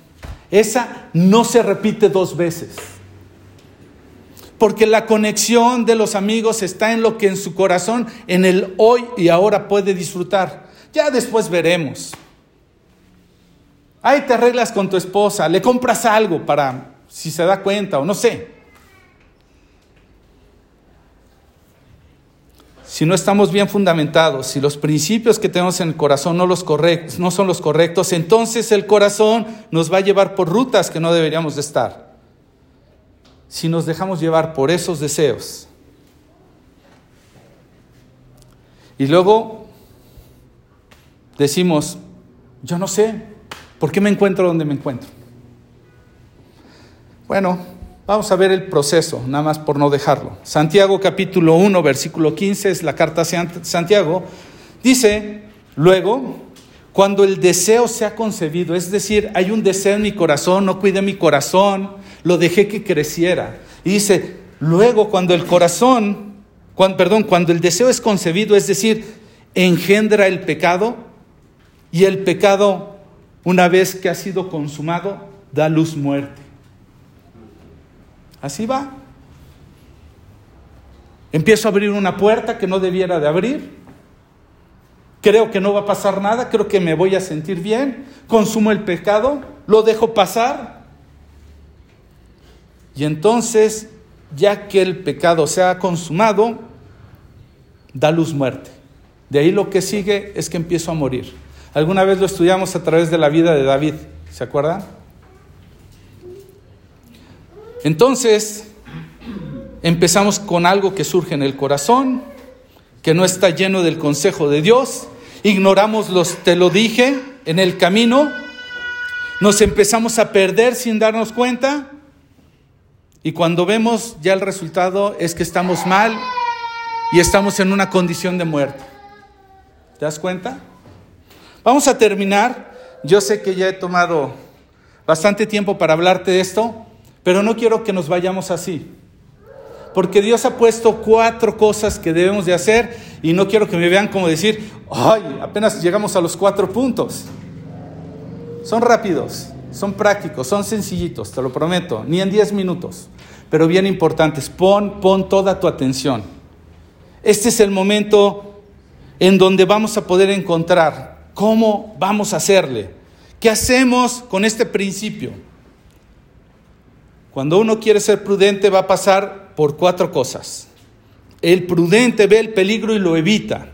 Esa no se repite dos veces. Porque la conexión de los amigos está en lo que en su corazón, en el hoy y ahora puede disfrutar. Ya después veremos. Ahí te arreglas con tu esposa, le compras algo para si se da cuenta o no sé. Si no estamos bien fundamentados, si los principios que tenemos en el corazón no, los son los correctos, entonces el corazón nos va a llevar por rutas que no deberíamos de estar. Si nos dejamos llevar por esos deseos. Y luego decimos, yo no sé, ¿por qué me encuentro donde me encuentro? Bueno, Vamos a ver el proceso, nada más por no dejarlo. Santiago capítulo 1, versículo 15 es la carta a Santiago. Dice, luego, cuando el deseo se ha concebido, es decir, hay un deseo en mi corazón, no cuidé mi corazón, lo dejé que creciera. Y dice, luego cuando el corazón, perdón, cuando el deseo es concebido, es decir, engendra el pecado, y el pecado, una vez que ha sido consumado, da luz muerte. Así va. Empiezo a abrir una puerta que no debiera de abrir. Creo que no va a pasar nada, creo que me voy a sentir bien. Consumo el pecado, lo dejo pasar. Y entonces, ya que el pecado se ha consumado, da luz muerte. De ahí lo que sigue es que empiezo a morir. Alguna vez lo estudiamos a través de la vida de David, ¿se acuerdan? Entonces, empezamos con algo que surge en el corazón, que no está lleno del consejo de Dios, ignoramos los te lo dije en el camino, nos empezamos a perder sin darnos cuenta y cuando vemos ya el resultado es que estamos mal y estamos en una condición de muerte. ¿Te das cuenta? Vamos a terminar. Yo sé que ya he tomado bastante tiempo para hablarte de esto, pero no quiero que nos vayamos así. Porque Dios ha puesto cuatro cosas que debemos de hacer y no quiero que me vean como decir, ay, apenas llegamos a los cuatro puntos. Son rápidos, son prácticos, son sencillitos, te lo prometo, ni en diez minutos, pero bien importantes. Pon, pon toda tu atención. Este es el momento en donde vamos a poder encontrar cómo vamos a hacerle. ¿Qué hacemos con este principio? Cuando uno quiere ser prudente va a pasar por cuatro cosas. El prudente ve el peligro y lo evita.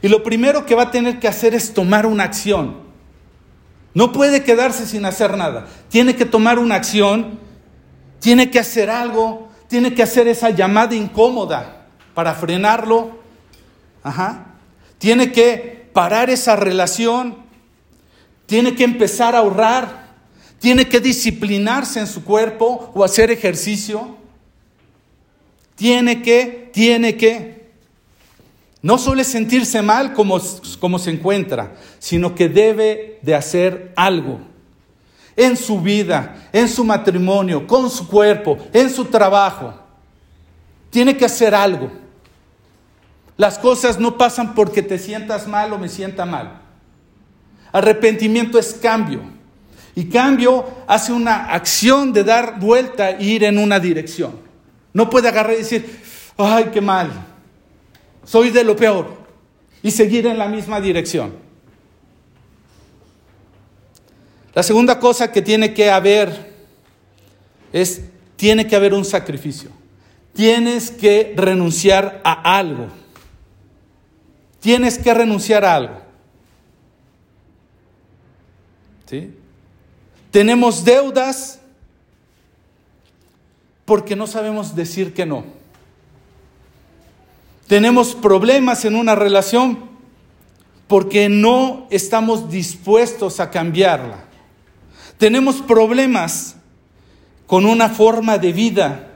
Y lo primero que va a tener que hacer es tomar una acción. No puede quedarse sin hacer nada. Tiene que tomar una acción, tiene que hacer algo, tiene que hacer esa llamada incómoda para frenarlo. Ajá. Tiene que parar esa relación, tiene que empezar a ahorrar, tiene que disciplinarse en su cuerpo o hacer ejercicio. Tiene que, tiene que. No suele sentirse mal como, como se encuentra, sino que debe de hacer algo en su vida, en su matrimonio, con su cuerpo, en su trabajo. Tiene que hacer algo. Las cosas no pasan porque te sientas mal o me sienta mal. Arrepentimiento es cambio. Y cambio hace una acción de dar vuelta e ir en una dirección. No puede agarrar y decir, ay, qué mal, soy de lo peor, y seguir en la misma dirección. La segunda cosa que tiene que haber es, tiene que haber un sacrificio. Tienes que renunciar a algo. Tienes que renunciar a algo. ¿Sí? Tenemos deudas porque no sabemos decir que no. Tenemos problemas en una relación porque no estamos dispuestos a cambiarla. Tenemos problemas con una forma de vida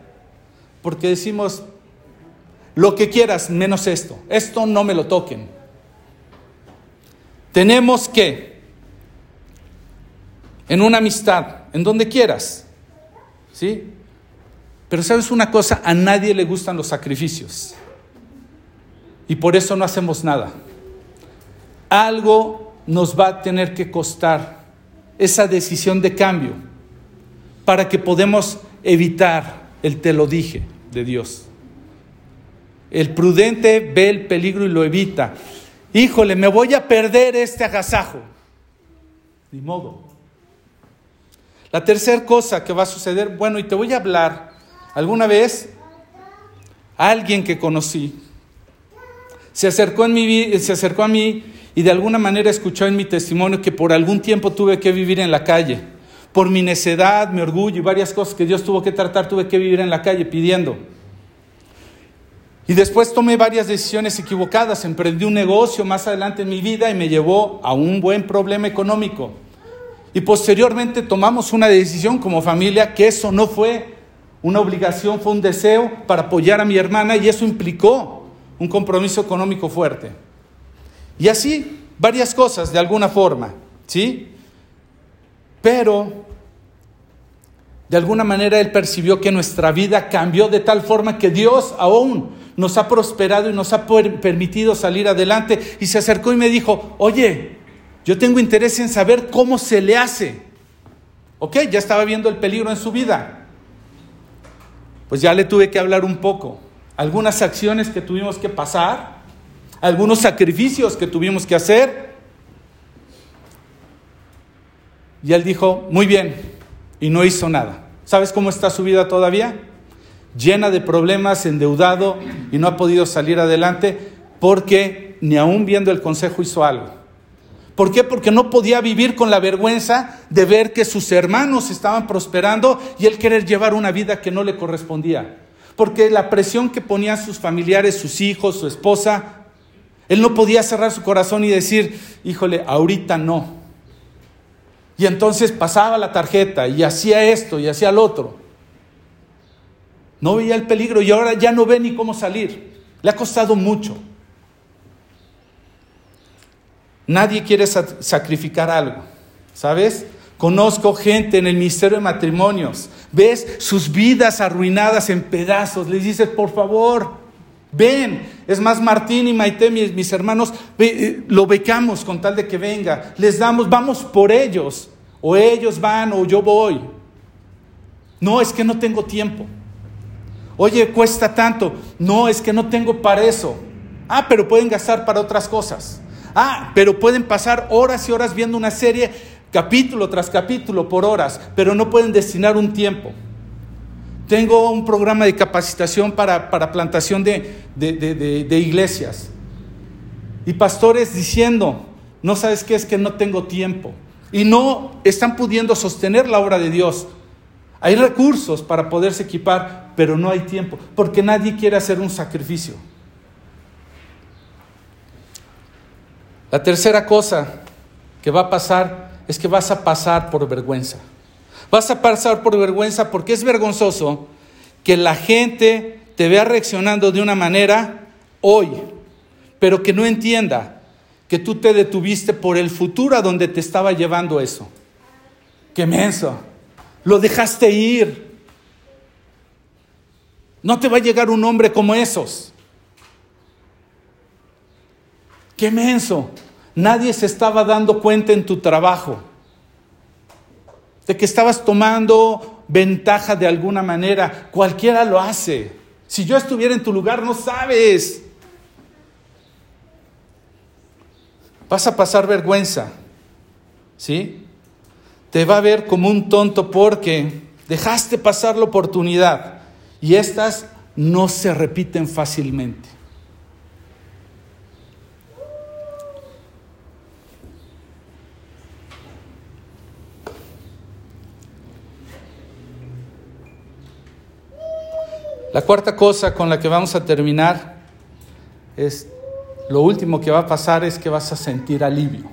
porque decimos lo que quieras menos esto. Esto no me lo toquen. Tenemos que en una amistad, en donde quieras. ¿Sí? Pero sabes una cosa, a nadie le gustan los sacrificios. Y por eso no hacemos nada. Algo nos va a tener que costar esa decisión de cambio para que podamos evitar el te lo dije de Dios. El prudente ve el peligro y lo evita. Híjole, me voy a perder este agasajo. Ni modo. La tercera cosa que va a suceder, bueno, y te voy a hablar, alguna vez alguien que conocí se acercó, en mi, se acercó a mí y de alguna manera escuchó en mi testimonio que por algún tiempo tuve que vivir en la calle. Por mi necedad, mi orgullo y varias cosas que Dios tuvo que tratar, tuve que vivir en la calle pidiendo. Y después tomé varias decisiones equivocadas, emprendí un negocio más adelante en mi vida y me llevó a un buen problema económico. Y posteriormente tomamos una decisión como familia que eso no fue una obligación, fue un deseo para apoyar a mi hermana y eso implicó un compromiso económico fuerte. Y así varias cosas de alguna forma, ¿sí? Pero de alguna manera él percibió que nuestra vida cambió de tal forma que Dios aún nos ha prosperado y nos ha permitido salir adelante y se acercó y me dijo, oye, yo tengo interés en saber cómo se le hace. Ok, ya estaba viendo el peligro en su vida. Pues ya le tuve que hablar un poco. Algunas acciones que tuvimos que pasar, algunos sacrificios que tuvimos que hacer. Y él dijo, muy bien, y no hizo nada. ¿Sabes cómo está su vida todavía? Llena de problemas, endeudado y no ha podido salir adelante porque ni aún viendo el consejo hizo algo. ¿Por qué? Porque no podía vivir con la vergüenza de ver que sus hermanos estaban prosperando y él querer llevar una vida que no le correspondía. porque la presión que ponían sus familiares, sus hijos, su esposa, él no podía cerrar su corazón y decir, híjole, ahorita no. Y entonces pasaba la tarjeta y hacía esto y hacía lo otro. No veía el peligro y ahora ya no ve ni cómo salir. Le ha costado mucho. Nadie quiere sacrificar algo, ¿sabes? Conozco gente en el ministerio de matrimonios. Ves sus vidas arruinadas en pedazos. Les dices, por favor, ven. Es más, Martín y Maite, mis, hermanos, eh, lo becamos con tal de que venga. Les damos, vamos por ellos. O ellos van o yo voy. No, es que no tengo tiempo. Oye, cuesta tanto. No, es que no tengo para eso. Ah, pero pueden gastar para otras cosas. Ah, pero pueden pasar horas y horas viendo una serie, capítulo tras capítulo, por horas, pero no pueden destinar un tiempo. Tengo un programa de capacitación para, plantación de, de iglesias. Y pastores diciendo, no sabes qué es que no tengo tiempo. Y no están pudiendo sostener la obra de Dios. Hay recursos para poderse equipar, pero no hay tiempo, porque nadie quiere hacer un sacrificio. La tercera cosa que va a pasar es que vas a pasar por vergüenza. Vas a pasar por vergüenza porque es vergonzoso que la gente te vea reaccionando de una manera hoy, pero que no entienda que tú te detuviste por el futuro a donde te estaba llevando eso. Qué menso. Lo dejaste ir. No te va a llegar un hombre como esos. Qué menso. Nadie se estaba dando cuenta en tu trabajo de que estabas tomando ventaja de alguna manera. Cualquiera lo hace. Si yo estuviera en tu lugar, no sabes. Vas a pasar vergüenza. ¿Sí? Te va a ver como un tonto porque dejaste pasar la oportunidad y estas no se repiten fácilmente. La cuarta cosa con la que vamos a terminar es, lo último que va a pasar es que vas a sentir alivio.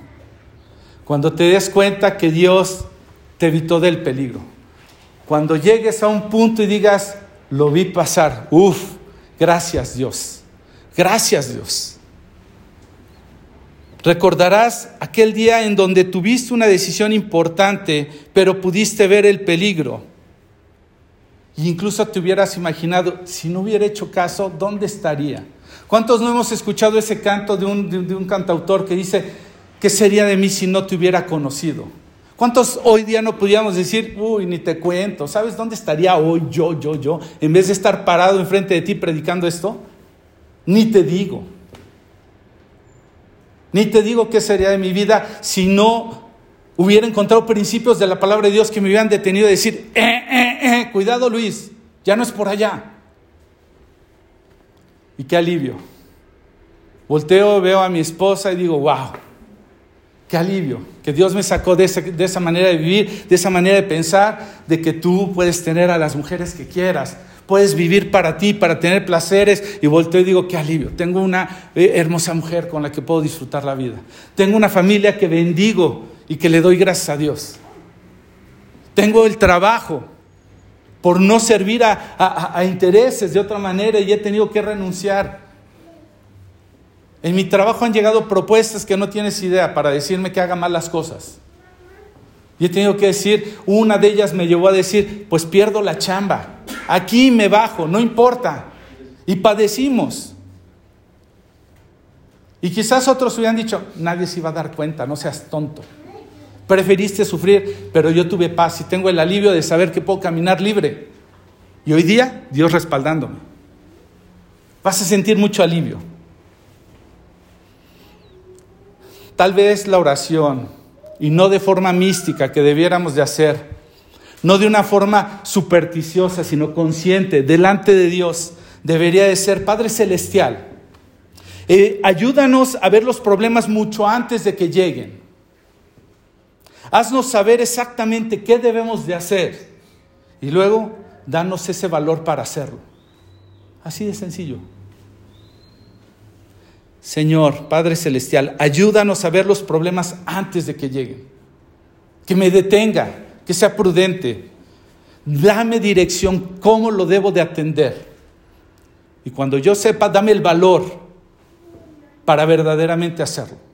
Cuando te des cuenta que Dios te evitó del peligro. Cuando llegues a un punto y digas, lo vi pasar, uff, gracias Dios, gracias Dios. Recordarás aquel día en donde tuviste una decisión importante, pero pudiste ver el peligro y incluso te hubieras imaginado, si no hubiera hecho caso, ¿dónde estaría? ¿Cuántos no hemos escuchado ese canto de un, de un cantautor que dice, ¿qué sería de mí si no te hubiera conocido? ¿Cuántos hoy día no podríamos decir, uy, ni te cuento, ¿sabes dónde estaría hoy yo, yo, yo? En vez de estar parado enfrente de ti predicando esto, ni te digo. Ni te digo qué sería de mi vida si no hubiera encontrado principios de la palabra de Dios que me hubieran detenido a decir, eh, eh, eh, cuidado Luis, ya no es por allá. Y qué alivio. Volteo, veo a mi esposa y digo, wow, qué alivio, que Dios me sacó de, de esa manera de vivir, de esa manera de pensar, de que tú puedes tener a las mujeres que quieras, puedes vivir para ti, para tener placeres. Y volteo y digo, qué alivio. Tengo una hermosa mujer con la que puedo disfrutar la vida. Tengo una familia que bendigo y que le doy gracias a Dios. Tengo el trabajo por no servir a, intereses de otra manera y he tenido que renunciar. En mi trabajo han llegado propuestas que no tienes idea para decirme que haga mal las cosas. Y he tenido que decir, una de ellas me llevó a decir, pues pierdo la chamba. Aquí me bajo, no importa. Y padecimos. Y quizás otros hubieran dicho, nadie se iba a dar cuenta, no seas tonto. Preferiste sufrir, pero yo tuve paz y tengo el alivio de saber que puedo caminar libre. Y hoy día, Dios respaldándome. Vas a sentir mucho alivio. Tal vez la oración, y no de forma mística que debiéramos de hacer, no de una forma supersticiosa, sino consciente, delante de Dios, debería de ser, Padre Celestial, eh, ayúdanos a ver los problemas mucho antes de que lleguen. Haznos saber exactamente qué debemos de hacer y luego danos ese valor para hacerlo. Así de sencillo. Señor, Padre Celestial, ayúdanos a ver los problemas antes de que lleguen. Que me detenga, que sea prudente. Dame dirección, cómo lo debo de atender. Y cuando yo sepa, dame el valor para verdaderamente hacerlo.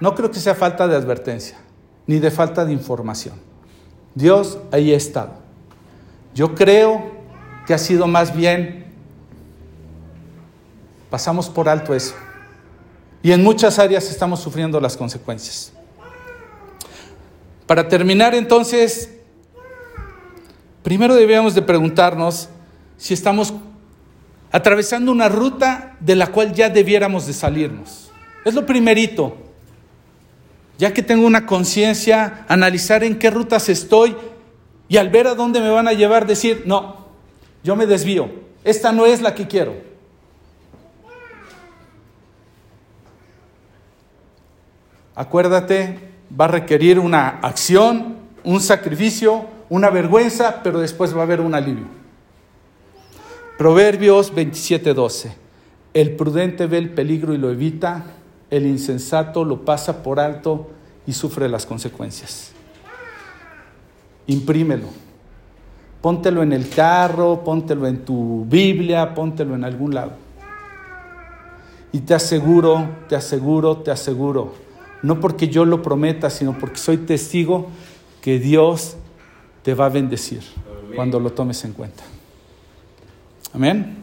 No creo que sea falta de advertencia, ni de falta de información. Dios ahí ha estado. Yo creo que ha sido más bien Pasamos por alto eso. Y en muchas áreas estamos sufriendo las consecuencias. Para terminar entonces, primero debemos de preguntarnos si estamos atravesando una ruta de la cual ya debiéramos de salirnos. Es lo primerito. Ya que tengo una conciencia, analizar en qué rutas estoy y al ver a dónde me van a llevar decir, no, yo me desvío. Esta no es la que quiero. acuérdate, va a requerir una acción, un sacrificio, una vergüenza, pero después va a haber un alivio. Proverbios 27:12. El prudente ve el peligro y lo evita, el insensato lo pasa por alto y sufre las consecuencias. Imprímelo. Póntelo en el carro, póntelo en tu Biblia, póntelo en algún lado. Y te aseguro, te aseguro, te aseguro no porque yo lo prometa, sino porque soy testigo que Dios te va a bendecir cuando lo tomes en cuenta. Amén.